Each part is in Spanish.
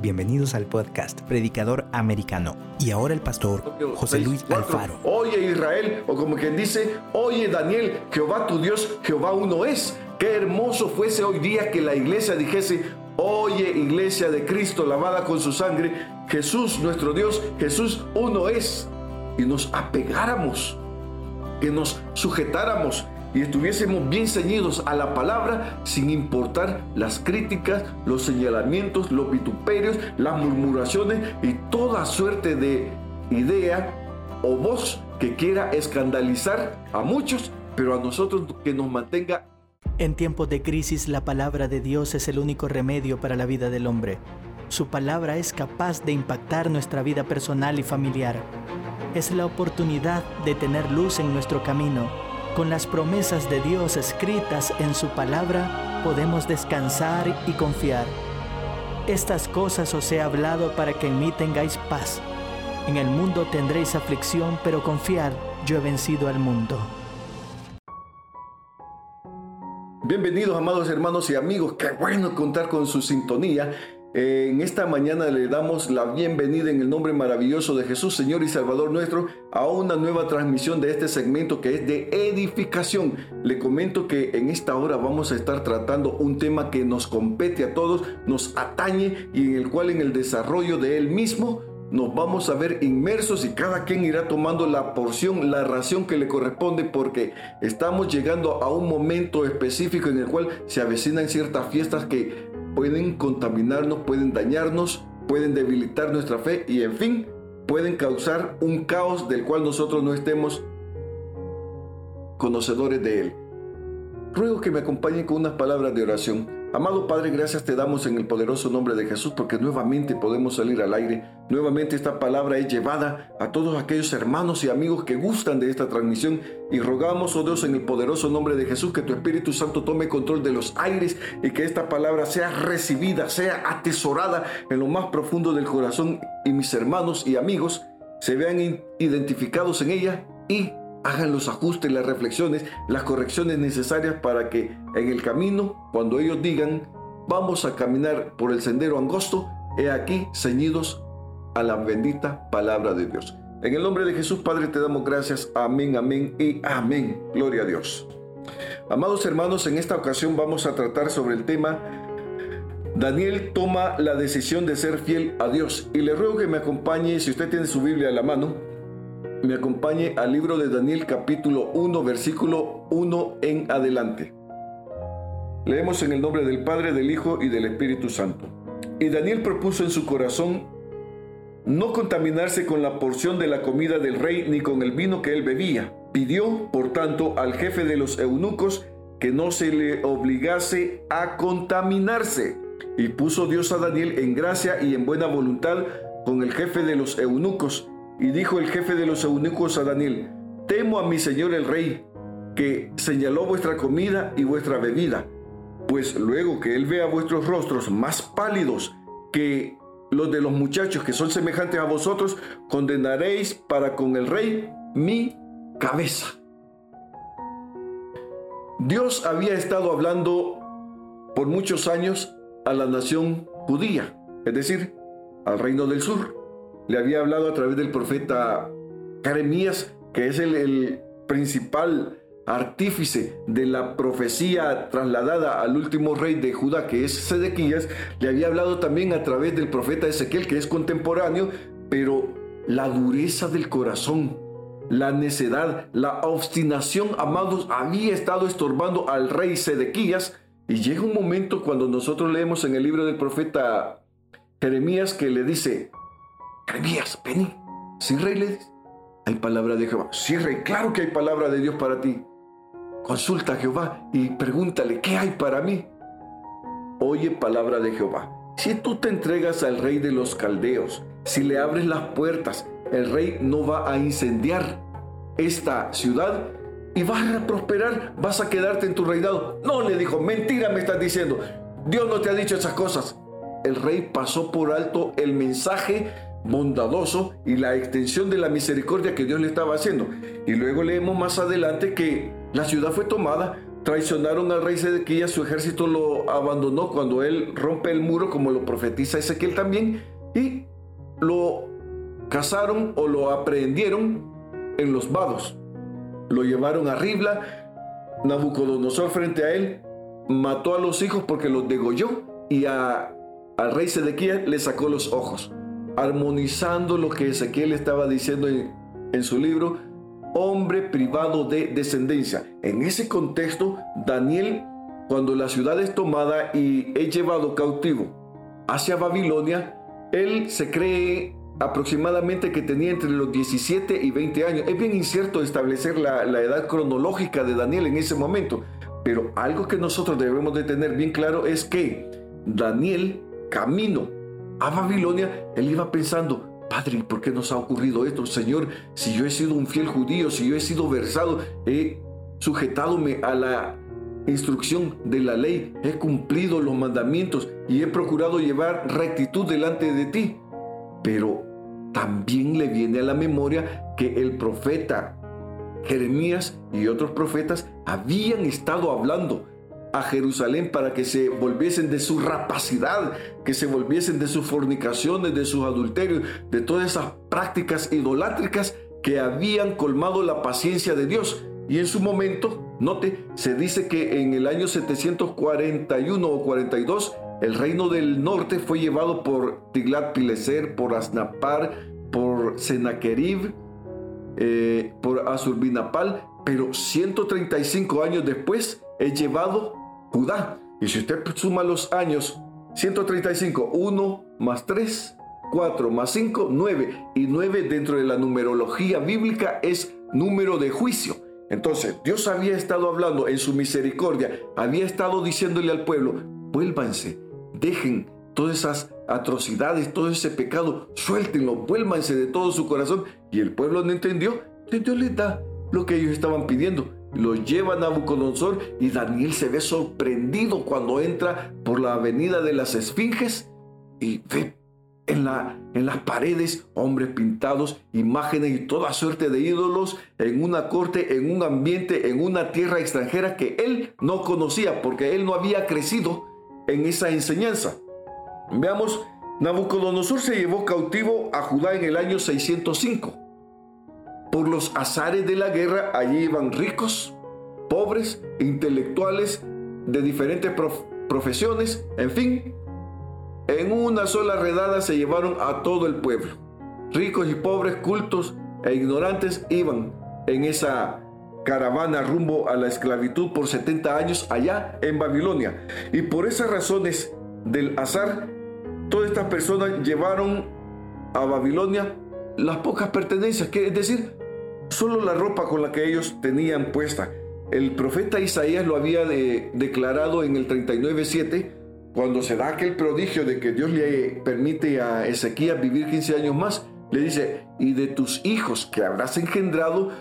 Bienvenidos al podcast Predicador Americano. Y ahora el pastor José Luis Alfaro. Oye Israel, o como quien dice, oye Daniel, Jehová tu Dios, Jehová uno es. Qué hermoso fuese hoy día que la iglesia dijese, oye iglesia de Cristo lavada con su sangre, Jesús nuestro Dios, Jesús uno es. Y nos apegáramos, que nos sujetáramos y estuviésemos bien ceñidos a la palabra sin importar las críticas, los señalamientos, los vituperios, las murmuraciones y toda suerte de idea o voz que quiera escandalizar a muchos, pero a nosotros que nos mantenga. En tiempos de crisis la palabra de Dios es el único remedio para la vida del hombre. Su palabra es capaz de impactar nuestra vida personal y familiar. Es la oportunidad de tener luz en nuestro camino con las promesas de Dios escritas en su palabra, podemos descansar y confiar. Estas cosas os he hablado para que en mí tengáis paz. En el mundo tendréis aflicción, pero confiad, yo he vencido al mundo. Bienvenidos amados hermanos y amigos, qué bueno contar con su sintonía en esta mañana le damos la bienvenida en el nombre maravilloso de Jesús, Señor y Salvador nuestro, a una nueva transmisión de este segmento que es de edificación. Le comento que en esta hora vamos a estar tratando un tema que nos compete a todos, nos atañe y en el cual en el desarrollo de él mismo nos vamos a ver inmersos y cada quien irá tomando la porción, la ración que le corresponde porque estamos llegando a un momento específico en el cual se avecinan ciertas fiestas que pueden contaminarnos, pueden dañarnos, pueden debilitar nuestra fe y en fin, pueden causar un caos del cual nosotros no estemos conocedores de él. Ruego que me acompañen con unas palabras de oración. Amado Padre, gracias te damos en el poderoso nombre de Jesús porque nuevamente podemos salir al aire. Nuevamente esta palabra es llevada a todos aquellos hermanos y amigos que gustan de esta transmisión y rogamos, oh Dios, en el poderoso nombre de Jesús que tu Espíritu Santo tome control de los aires y que esta palabra sea recibida, sea atesorada en lo más profundo del corazón y mis hermanos y amigos se vean identificados en ella y hagan los ajustes, las reflexiones, las correcciones necesarias para que en el camino, cuando ellos digan, vamos a caminar por el sendero angosto, he aquí ceñidos a la bendita palabra de Dios. En el nombre de Jesús, Padre, te damos gracias. Amén, amén y amén. Gloria a Dios. Amados hermanos, en esta ocasión vamos a tratar sobre el tema Daniel toma la decisión de ser fiel a Dios. Y le ruego que me acompañe, si usted tiene su Biblia a la mano, me acompañe al libro de Daniel capítulo 1, versículo 1 en adelante. Leemos en el nombre del Padre, del Hijo y del Espíritu Santo. Y Daniel propuso en su corazón no contaminarse con la porción de la comida del rey ni con el vino que él bebía. Pidió, por tanto, al jefe de los eunucos que no se le obligase a contaminarse. Y puso Dios a Daniel en gracia y en buena voluntad con el jefe de los eunucos y dijo el jefe de los eunucos a Daniel, temo a mi señor el rey, que señaló vuestra comida y vuestra bebida, pues luego que él vea vuestros rostros más pálidos que los de los muchachos que son semejantes a vosotros, condenaréis para con el rey mi cabeza. Dios había estado hablando por muchos años a la nación judía, es decir, al reino del sur le había hablado a través del profeta Jeremías, que es el, principal artífice de la profecía trasladada al último rey de Judá, que es Sedequías, le había hablado también a través del profeta Ezequiel, que es contemporáneo, pero la dureza del corazón, la necedad, la obstinación, amados, había estado estorbando al rey Sedequías, y llega un momento cuando nosotros leemos en el libro del profeta Jeremías que le dice, Jeremías, vení. Sí, rey, le dice. Hay palabra de Jehová. Sí, rey, claro que hay palabra de Dios para ti. Consulta a Jehová y pregúntale, ¿qué hay para mí? Oye palabra de Jehová. Si tú te entregas al rey de los caldeos, si le abres las puertas, el rey no va a incendiar esta ciudad y vas a prosperar, vas a quedarte en tu reinado. No, le dijo, mentira me estás diciendo. Dios no te ha dicho esas cosas. El rey pasó por alto el mensaje bondadoso y la extensión de la misericordia que Dios le estaba haciendo. Y luego leemos más adelante que la ciudad fue tomada, traicionaron al rey Sedequías, su ejército lo abandonó cuando él rompe el muro, como lo profetiza Ezequiel también, y lo cazaron o lo aprehendieron en los vados. Lo llevaron a Ribla, Nabucodonosor frente a él mató a los hijos porque los degolló y a, al rey Sedequías le sacó los ojos, armonizando lo que Ezequiel estaba diciendo en, su libro, hombre privado de descendencia. En ese contexto, Daniel, cuando la ciudad es tomada y es llevado cautivo hacia Babilonia, él se cree aproximadamente que tenía entre los 17 y 20 años. Es bien incierto establecer la, la, edad cronológica de Daniel en ese momento, pero algo que nosotros debemos de tener bien claro es que Daniel, camino a Babilonia, él iba pensando, Padre, ¿por qué nos ha ocurrido esto? Señor, si yo he sido un fiel judío, si yo he sido versado, he sujetadome a la instrucción de la ley, he cumplido los mandamientos y he procurado llevar rectitud delante de ti. Pero también le viene a la memoria que el profeta Jeremías y otros profetas habían estado hablando a Jerusalén para que se volviesen de su rapacidad, que se volviesen de sus fornicaciones, de sus adulterios, de todas esas prácticas idolátricas que habían colmado la paciencia de Dios. Y en su momento, note, se dice que en el año 741 o 42, el reino del norte fue llevado por Tiglat-Pileser, por Asnapar, por Senaquerib, eh, por Azurbinapal, pero 135 años después es llevado Judá. Y si usted suma los años, 135, 1 más 3, 4 más 5, 9. Y 9 dentro de la numerología bíblica es número de juicio. Entonces, Dios había estado hablando en su misericordia, había estado diciéndole al pueblo, vuélvanse, dejen todas esas atrocidades, todo ese pecado, suéltenlo, vuélvanse de todo su corazón. Y el pueblo no entendió, Dios les da lo que ellos estaban pidiendo. Lo llevan a Nabucodonosor y Daniel se ve sorprendido cuando entra por la avenida de las Esfinges y ve en, la, en las paredes hombres pintados, imágenes y toda suerte de ídolos en una corte, en un ambiente, en una tierra extranjera que él no conocía porque él no había crecido en esa enseñanza. Veamos, Nabucodonosor se llevó cautivo a Judá en el año 605. Por los azares de la guerra, allí iban ricos, pobres, intelectuales de diferentes profesiones, en fin. En una sola redada se llevaron a todo el pueblo. Ricos y pobres, cultos e ignorantes iban en esa caravana rumbo a la esclavitud por 70 años allá en Babilonia. Y por esas razones del azar, todas estas personas llevaron a Babilonia las pocas pertenencias, que es decir, solo la ropa con la que ellos tenían puesta. El profeta Isaías lo había declarado en el 39.7, cuando se da aquel prodigio de que Dios le permite a Ezequías vivir 15 años más. Le dice, y de tus hijos que habrás engendrado,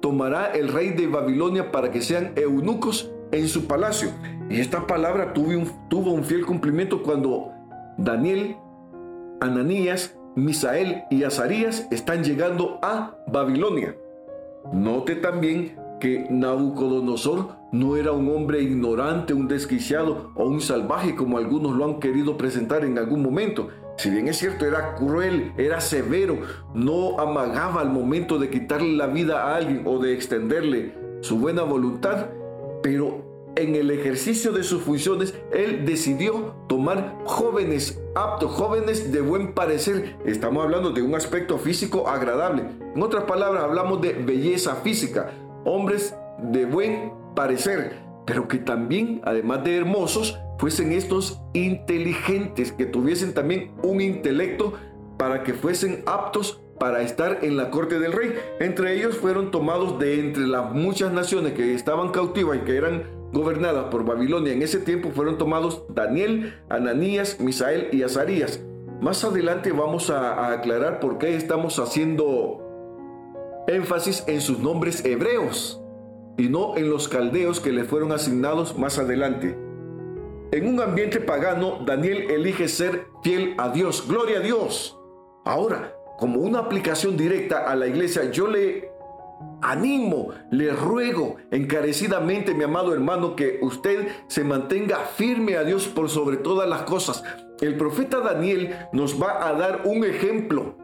tomará el rey de Babilonia para que sean eunucos en su palacio. Y esta palabra tuvo un fiel cumplimiento cuando Daniel, Ananías, Misael y Azarías están llegando a Babilonia. Note también que Nabucodonosor no era un hombre ignorante, un desquiciado o un salvaje como algunos lo han querido presentar en algún momento. Si bien es cierto, era cruel, era severo, no amagaba al momento de quitarle la vida a alguien o de extenderle su buena voluntad, pero en el ejercicio de sus funciones, él decidió tomar jóvenes aptos, jóvenes de buen parecer. Estamos hablando de un aspecto físico agradable. En otras palabras, hablamos de belleza física. Hombres de buen parecer, pero que también, además de hermosos, fuesen estos inteligentes, que tuviesen también un intelecto para que fuesen aptos para estar en la corte del rey. Entre ellos fueron tomados de entre las muchas naciones que estaban cautivas y que eran gobernadas por Babilonia en ese tiempo fueron tomados Daniel, Ananías, Misael y Azarías. Más adelante vamos a, aclarar por qué estamos haciendo énfasis en sus nombres hebreos y no en los caldeos que le fueron asignados más adelante. En un ambiente pagano, Daniel elige ser fiel a Dios. Gloria a Dios. Ahora, como una aplicación directa a la iglesia, yo le animo, le ruego encarecidamente, mi amado hermano, que usted se mantenga firme a Dios por sobre todas las cosas. El profeta Daniel nos va a dar un ejemplo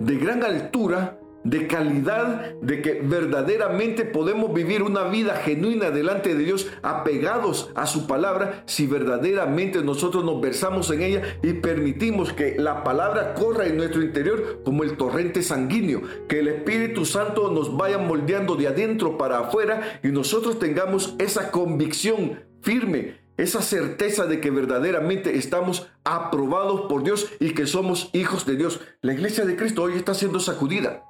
de gran altura de calidad, de que verdaderamente podemos vivir una vida genuina delante de Dios, apegados a su palabra, si verdaderamente nosotros nos versamos en ella y permitimos que la palabra corra en nuestro interior como el torrente sanguíneo, que el Espíritu Santo nos vaya moldeando de adentro para afuera y nosotros tengamos esa convicción firme esa certeza de que verdaderamente estamos aprobados por Dios y que somos hijos de Dios. La iglesia de Cristo hoy está siendo sacudida.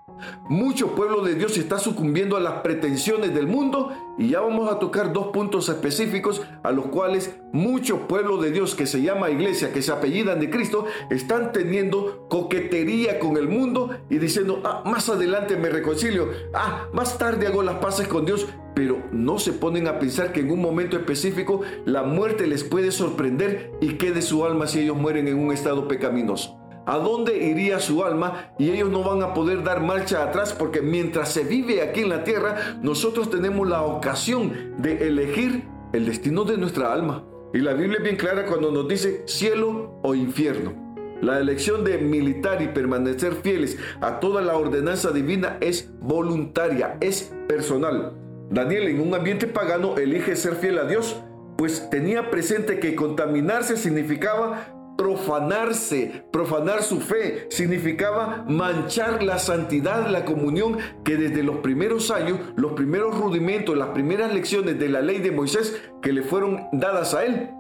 Mucho pueblo de Dios está sucumbiendo a las pretensiones del mundo y ya vamos a tocar dos puntos específicos a los cuales mucho pueblo de Dios que se llama iglesia, que se apellidan de Cristo, están teniendo coquetería con el mundo y diciendo, ah, más adelante me reconcilio, ah, más tarde hago las paces con Dios, pero no se ponen a pensar que en un momento específico la muerte les puede sorprender y quede su alma si ellos mueren en un estado pecaminoso. ¿A dónde iría su alma? Y ellos no van a poder dar marcha atrás porque mientras se vive aquí en la tierra, nosotros tenemos la ocasión de elegir el destino de nuestra alma. Y la Biblia es bien clara cuando nos dice cielo o infierno. La elección de militar y permanecer fieles a toda la ordenanza divina es voluntaria, es personal. Daniel en un ambiente pagano elige ser fiel a Dios, pues tenía presente que contaminarse significaba profanarse, profanar su fe, significaba manchar la santidad, la comunión que desde los primeros años, los primeros rudimentos, las primeras lecciones de la ley de Moisés que le fueron dadas a él.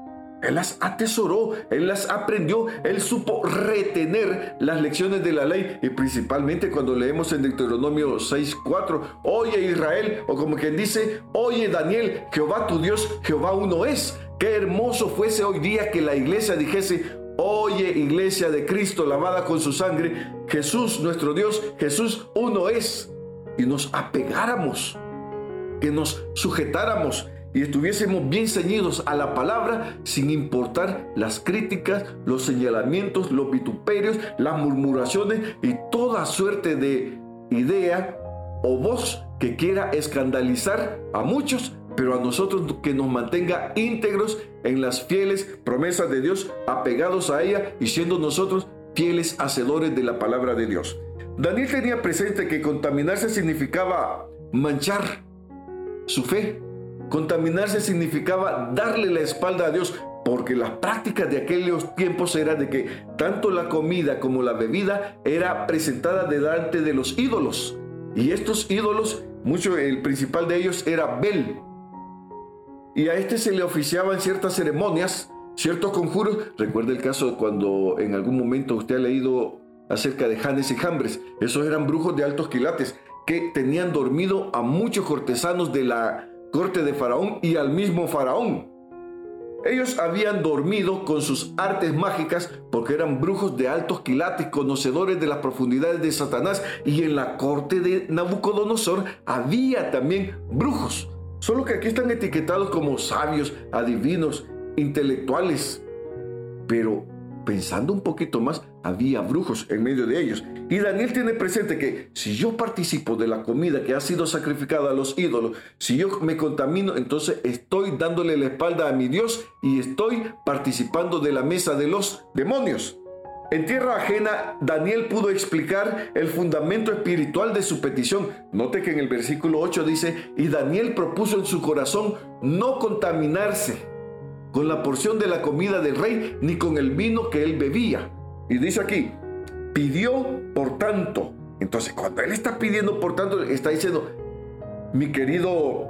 Él las atesoró, él las aprendió, él supo retener las lecciones de la ley y principalmente cuando leemos en Deuteronomio 6:4, oye Israel, o como quien dice, oye Daniel, Jehová tu Dios, Jehová uno es. Qué hermoso fuese hoy día que la iglesia dijese, Oye, iglesia de Cristo lavada con su sangre, Jesús nuestro Dios, Jesús uno es. Y nos apegáramos, que nos sujetáramos y estuviésemos bien ceñidos a la palabra sin importar las críticas, los señalamientos, los vituperios, las murmuraciones y toda suerte de idea o voz que quiera escandalizar a muchos pero a nosotros que nos mantenga íntegros en las fieles promesas de Dios, apegados a ella y siendo nosotros fieles hacedores de la palabra de Dios. Daniel tenía presente que contaminarse significaba manchar su fe. Contaminarse significaba darle la espalda a Dios, porque las prácticas de aquellos tiempos era de que tanto la comida como la bebida era presentada delante de los ídolos. Y estos ídolos, mucho el principal de ellos era Bel, y a este se le oficiaban ciertas ceremonias, ciertos conjuros. Recuerda el caso cuando en algún momento usted ha leído acerca de Janes y Jambres. Esos eran brujos de altos quilates que tenían dormido a muchos cortesanos de la corte de Faraón y al mismo Faraón. Ellos habían dormido con sus artes mágicas porque eran brujos de altos quilates, conocedores de las profundidades de Satanás. Y en la corte de Nabucodonosor había también brujos. Solo que aquí están etiquetados como sabios, adivinos, intelectuales. Pero pensando un poquito más, había brujos en medio de ellos. Y Daniel tiene presente que si yo participo de la comida que ha sido sacrificada a los ídolos, si yo me contamino, entonces estoy dándole la espalda a mi Dios y estoy participando de la mesa de los demonios. En tierra ajena, Daniel pudo explicar el fundamento espiritual de su petición. Note que en el versículo 8 dice, y Daniel propuso en su corazón no contaminarse con la porción de la comida del rey ni con el vino que él bebía. Y dice aquí, pidió por tanto. Entonces, cuando él está pidiendo por tanto, está diciendo, mi querido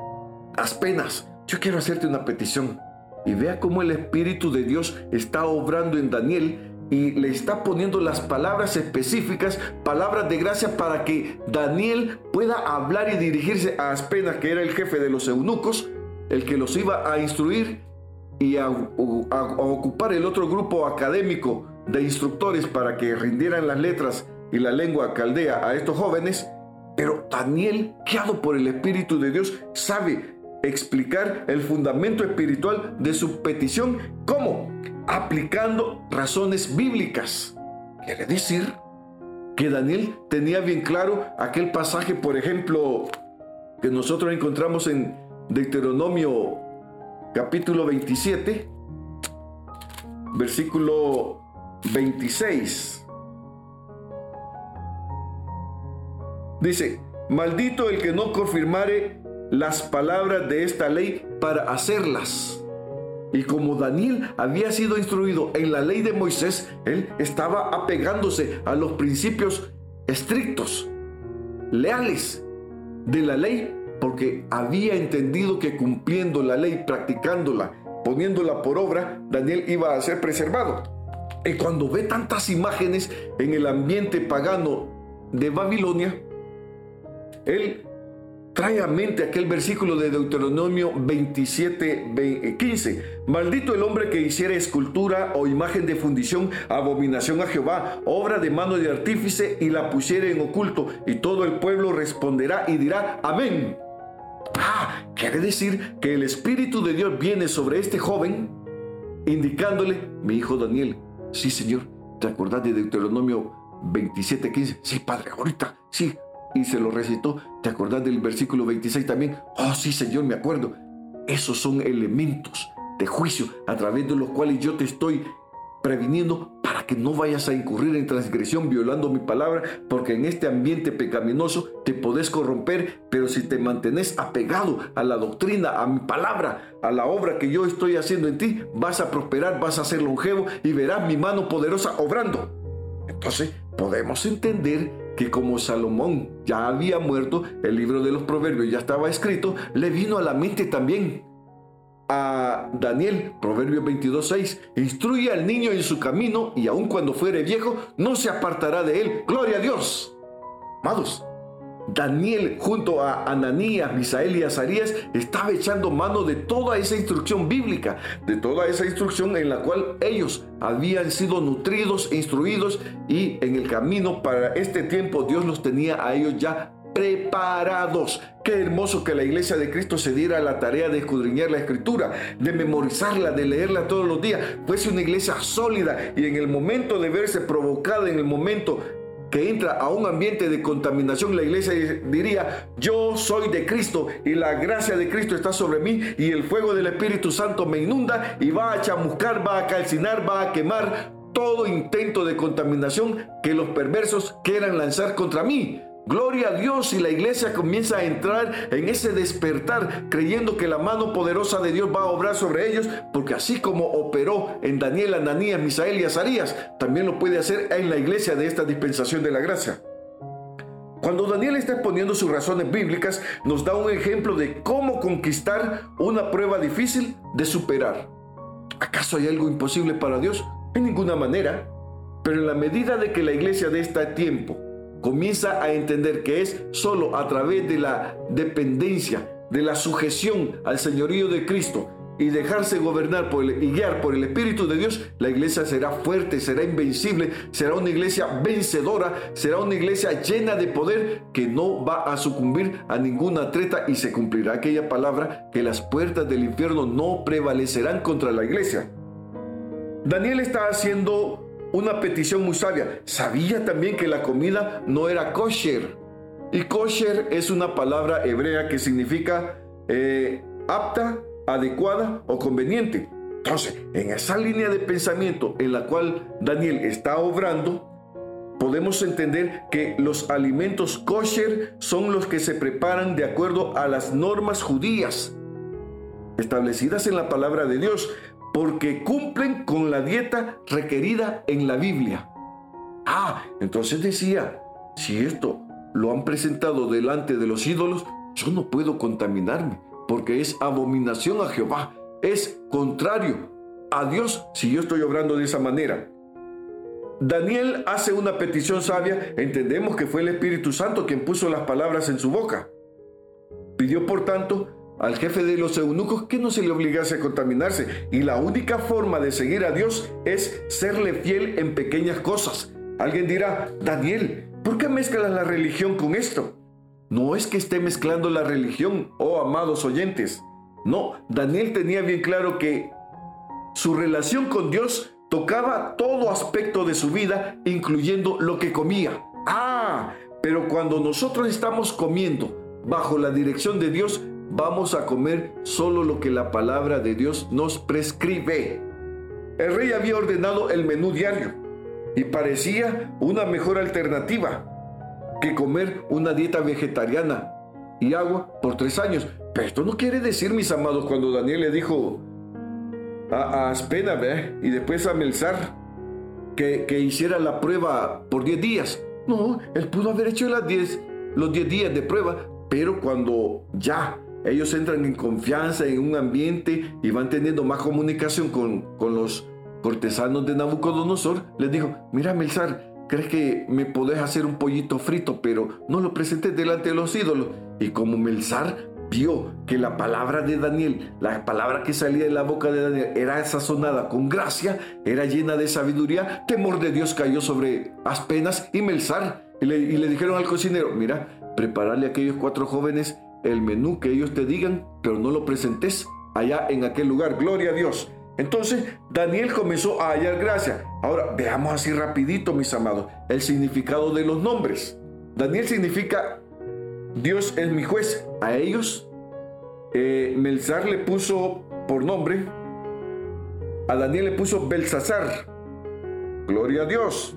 Aspenas, yo quiero hacerte una petición. Y vea cómo el Espíritu de Dios está obrando en Daniel y le está poniendo las palabras específicas, palabras de gracia para que Daniel pueda hablar y dirigirse a Aspenas, que era el jefe de los eunucos, el que los iba a instruir y a, ocupar el otro grupo académico de instructores para que rindieran las letras y la lengua caldea a estos jóvenes. Pero Daniel, guiado por el Espíritu de Dios, sabe explicar el fundamento espiritual de su petición. ¿Cómo? Aplicando razones bíblicas. Quiere decir que Daniel tenía bien claro aquel pasaje, por ejemplo, que nosotros encontramos en Deuteronomio capítulo 27, versículo 26. Dice, maldito el que no confirmare las palabras de esta ley para hacerlas. Y como Daniel había sido instruido en la ley de Moisés, él estaba apegándose a los principios estrictos, leales de la ley, porque había entendido que cumpliendo la ley, practicándola, poniéndola por obra, Daniel iba a ser preservado. Y cuando ve tantas imágenes en el ambiente pagano de Babilonia, él trae a mente aquel versículo de Deuteronomio 27, 15. Maldito el hombre que hiciera escultura o imagen de fundición, abominación a Jehová, obra de mano de artífice y la pusiera en oculto. Y todo el pueblo responderá y dirá, amén. Ah, quiere decir que el Espíritu de Dios viene sobre este joven, indicándole, mi hijo Daniel, sí Señor, ¿te acordás de Deuteronomio 27, 15? Sí, Padre, ahorita, sí, y se lo recitó. ¿Te acordás del versículo 26 también? Oh, sí, Señor, me acuerdo. Esos son elementos de juicio a través de los cuales yo te estoy previniendo para que no vayas a incurrir en transgresión violando mi palabra, porque en este ambiente pecaminoso te podés corromper, pero si te mantenés apegado a la doctrina, a mi palabra, a la obra que yo estoy haciendo en ti, vas a prosperar, vas a ser longevo y verás mi mano poderosa obrando. Entonces podemos entender que como Salomón ya había muerto, el libro de los proverbios ya estaba escrito, le vino a la mente también a Daniel, Proverbio 22.6, instruye al niño en su camino y aun cuando fuere viejo, no se apartará de él. Gloria a Dios. Amados, Daniel junto a Ananías, Misael y Azarías estaba echando mano de toda esa instrucción bíblica, de toda esa instrucción en la cual ellos habían sido nutridos, instruidos y en el camino para este tiempo Dios los tenía a ellos ya preparados. Qué hermoso que la iglesia de Cristo se diera la tarea de escudriñar la escritura, de memorizarla, de leerla todos los días. Fuese una iglesia sólida y en el momento de verse provocada, en el momento que entra a un ambiente de contaminación, la iglesia diría, yo soy de Cristo y la gracia de Cristo está sobre mí y el fuego del Espíritu Santo me inunda y va a chamuscar, va a calcinar, va a quemar todo intento de contaminación que los perversos quieran lanzar contra mí. Gloria a Dios y la iglesia comienza a entrar en ese despertar creyendo que la mano poderosa de Dios va a obrar sobre ellos, porque así como operó en Daniel, Ananías, Misael y Azarías, también lo puede hacer en la iglesia de esta dispensación de la gracia. Cuando Daniel está exponiendo sus razones bíblicas, nos da un ejemplo de cómo conquistar una prueba difícil de superar. ¿Acaso hay algo imposible para Dios? En ninguna manera. Pero en la medida de que la iglesia de este tiempo comienza a entender que es solo a través de la dependencia, de la sujeción al señorío de Cristo y dejarse gobernar por y guiar por el Espíritu de Dios, la iglesia será fuerte, será invencible, será una iglesia vencedora, será una iglesia llena de poder que no va a sucumbir a ninguna treta y se cumplirá aquella palabra que las puertas del infierno no prevalecerán contra la iglesia. Daniel está haciendo una petición muy sabia. Sabía también que la comida no era kosher. Y kosher es una palabra hebrea que significa eh, apta, adecuada o conveniente. Entonces, en esa línea de pensamiento en la cual Daniel está obrando, podemos entender que los alimentos kosher son los que se preparan de acuerdo a las normas judías establecidas en la palabra de Dios porque cumplen con la dieta requerida en la Biblia. Ah, entonces decía, si esto lo han presentado delante de los ídolos, yo no puedo contaminarme, porque es abominación a Jehová, es contrario a Dios si yo estoy obrando de esa manera. Daniel hace una petición sabia, entendemos que fue el Espíritu Santo quien puso las palabras en su boca. Pidió por tanto al jefe de los eunucos que no se le obligase a contaminarse. Y la única forma de seguir a Dios es serle fiel en pequeñas cosas. Alguien dirá, Daniel, ¿por qué mezclas la religión con esto? No es que esté mezclando la religión, oh amados oyentes. No, Daniel tenía bien claro que su relación con Dios tocaba todo aspecto de su vida, incluyendo lo que comía. Ah, pero cuando nosotros estamos comiendo bajo la dirección de Dios, vamos a comer solo lo que la palabra de Dios nos prescribe. El rey había ordenado el menú diario y parecía una mejor alternativa que comer una dieta vegetariana y agua por tres años. Pero esto no quiere decir, mis amados, cuando Daniel le dijo a, a Aspena y después a Melzar que, que, hiciera la prueba por diez días. No, él pudo haber hecho las diez, los diez días de prueba, pero cuando ya ellos entran en confianza en un ambiente y van teniendo más comunicación con, con los cortesanos de Nabucodonosor, les dijo, mira Melzar, ¿crees que me podés hacer un pollito frito, pero no lo presentes delante de los ídolos? Y como Melzar vio que la palabra de Daniel, la palabra que salía de la boca de Daniel, era sazonada con gracia, era llena de sabiduría, temor de Dios cayó sobre Aspenas y Melzar. Y le, y le dijeron al cocinero, mira, prepararle a aquellos cuatro jóvenes el menú que ellos te digan, pero no lo presentes allá en aquel lugar. Gloria a Dios. Entonces Daniel comenzó a hallar gracia. Ahora veamos así rapidito, mis amados, el significado de los nombres. Daniel significa Dios es mi juez. A ellos, eh, Melzar le puso por nombre, a Daniel le puso Belsasar. Gloria a Dios.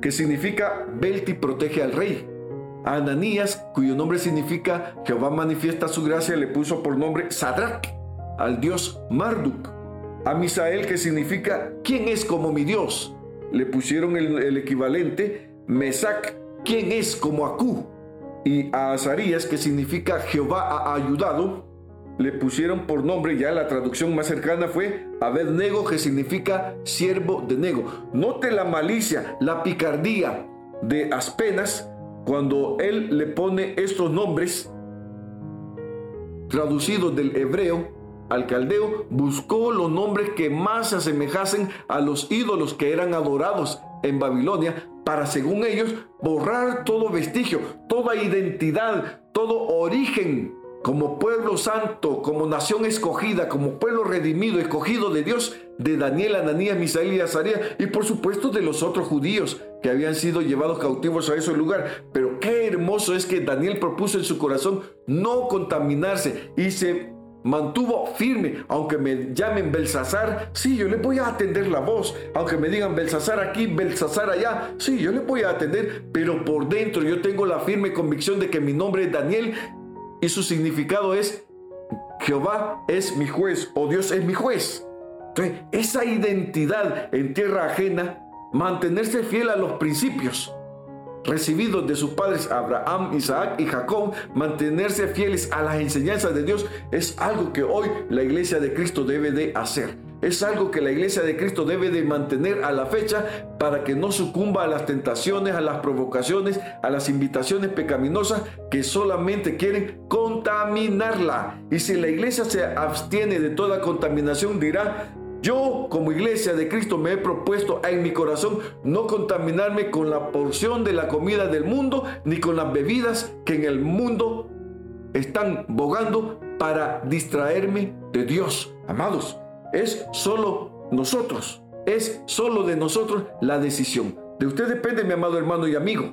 Que significa Belti protege al rey. A Ananías, cuyo nombre significa Jehová manifiesta su gracia, le puso por nombre Sadrach, al dios Marduk. A Misael, que significa ¿quién es como mi Dios? Le pusieron el, equivalente Mesac, ¿quién es como Acú? Y a Azarías, que significa Jehová ha ayudado, le pusieron por nombre, ya la traducción más cercana fue Abednego, que significa siervo de Nego. Note la malicia, la picardía de Aspenas cuando él le pone estos nombres traducidos del hebreo al caldeo, buscó los nombres que más se asemejasen a los ídolos que eran adorados en Babilonia para, según ellos, borrar todo vestigio, toda identidad, todo origen como pueblo santo, como nación escogida, como pueblo redimido, escogido de Dios, de Daniel, Ananías, Misael y Azarías, y por supuesto de los otros judíos que habían sido llevados cautivos a ese lugar. Pero qué hermoso es que Daniel propuso en su corazón no contaminarse y se mantuvo firme, aunque me llamen Belsasar, sí, yo le voy a atender la voz, aunque me digan Belsasar aquí, Belsasar allá, sí, yo le voy a atender, pero por dentro yo tengo la firme convicción de que mi nombre es Daniel y su significado es Jehová es mi juez o Dios es mi juez. Entonces, esa identidad en tierra ajena, mantenerse fiel a los principios, recibidos de sus padres Abraham, Isaac y Jacob, mantenerse fieles a las enseñanzas de Dios es algo que hoy la iglesia de Cristo debe de hacer. Es algo que la iglesia de Cristo debe de mantener a la fecha para que no sucumba a las tentaciones, a las provocaciones, a las invitaciones pecaminosas que solamente quieren contaminarla. Y si la iglesia se abstiene de toda contaminación, dirá, yo como iglesia de Cristo me he propuesto en mi corazón no contaminarme con la porción de la comida del mundo ni con las bebidas que en el mundo están bogando para distraerme de Dios. Amados, es solo nosotros, es solo de nosotros la decisión. De usted depende, mi amado hermano y amigo,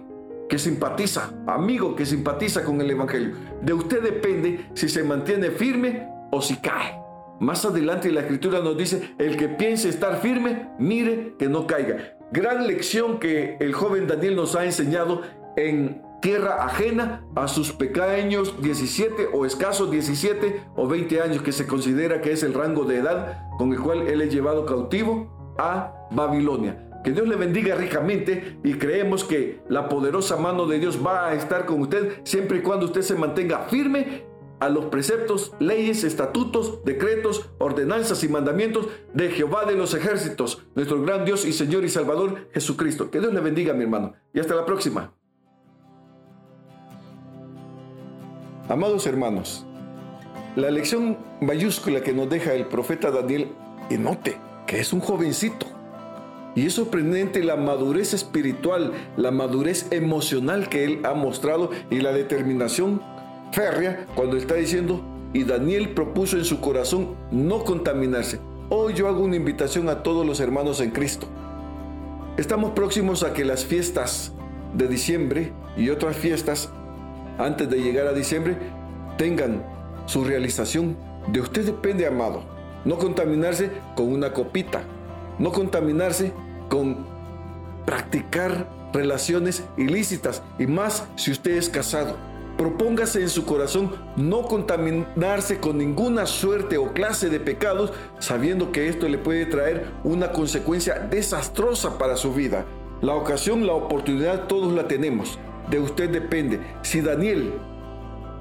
que simpatiza, amigo que simpatiza con el Evangelio. De usted depende si se mantiene firme o si cae. Más adelante la escritura nos dice, el que piense estar firme, mire que no caiga. Gran lección que el joven Daniel nos ha enseñado en tierra ajena a sus pequeños 17 o escasos 17 o 20 años que se considera que es el rango de edad con el cual él es llevado cautivo a Babilonia. Que Dios le bendiga ricamente y creemos que la poderosa mano de Dios va a estar con usted siempre y cuando usted se mantenga firme a los preceptos, leyes, estatutos, decretos, ordenanzas y mandamientos de Jehová de los ejércitos, nuestro gran Dios y Señor y Salvador Jesucristo. Que Dios le bendiga, mi hermano. Y hasta la próxima. Amados hermanos, la lección mayúscula que nos deja el profeta Daniel, y note que es un jovencito. Y es sorprendente la madurez espiritual, la madurez emocional que él ha mostrado y la determinación férrea cuando está diciendo, y Daniel propuso en su corazón no contaminarse. Hoy yo hago una invitación a todos los hermanos en Cristo. Estamos próximos a que las fiestas de diciembre y otras fiestas antes de llegar a diciembre, tengan su realización. De usted depende, amado. No contaminarse con una copita. No contaminarse con practicar relaciones ilícitas. Y más si usted es casado. Propóngase en su corazón no contaminarse con ninguna suerte o clase de pecados, sabiendo que esto le puede traer una consecuencia desastrosa para su vida. La ocasión, la oportunidad, todos la tenemos. De usted depende. Si Daniel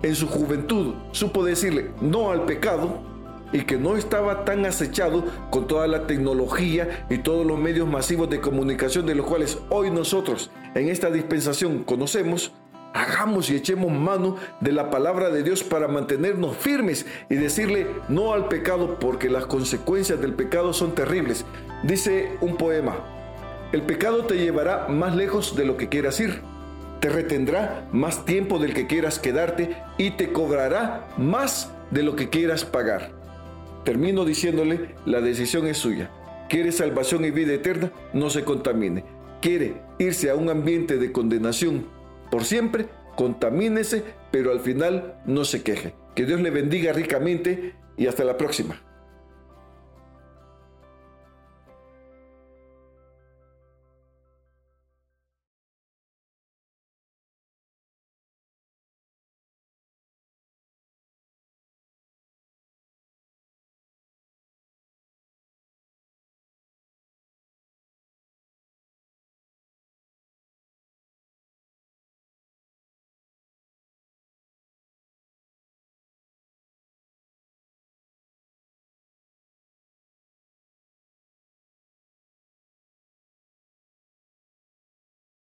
en su juventud supo decirle no al pecado y que no estaba tan acechado con toda la tecnología y todos los medios masivos de comunicación de los cuales hoy nosotros en esta dispensación conocemos, hagamos y echemos mano de la palabra de Dios para mantenernos firmes y decirle no al pecado porque las consecuencias del pecado son terribles. Dice un poema, el pecado te llevará más lejos de lo que quieras ir te retendrá más tiempo del que quieras quedarte y te cobrará más de lo que quieras pagar. Termino diciéndole, la decisión es suya. ¿Quiere salvación y vida eterna? No se contamine. ¿Quiere irse a un ambiente de condenación por siempre? Contamínese, pero al final no se queje. Que Dios le bendiga ricamente y hasta la próxima.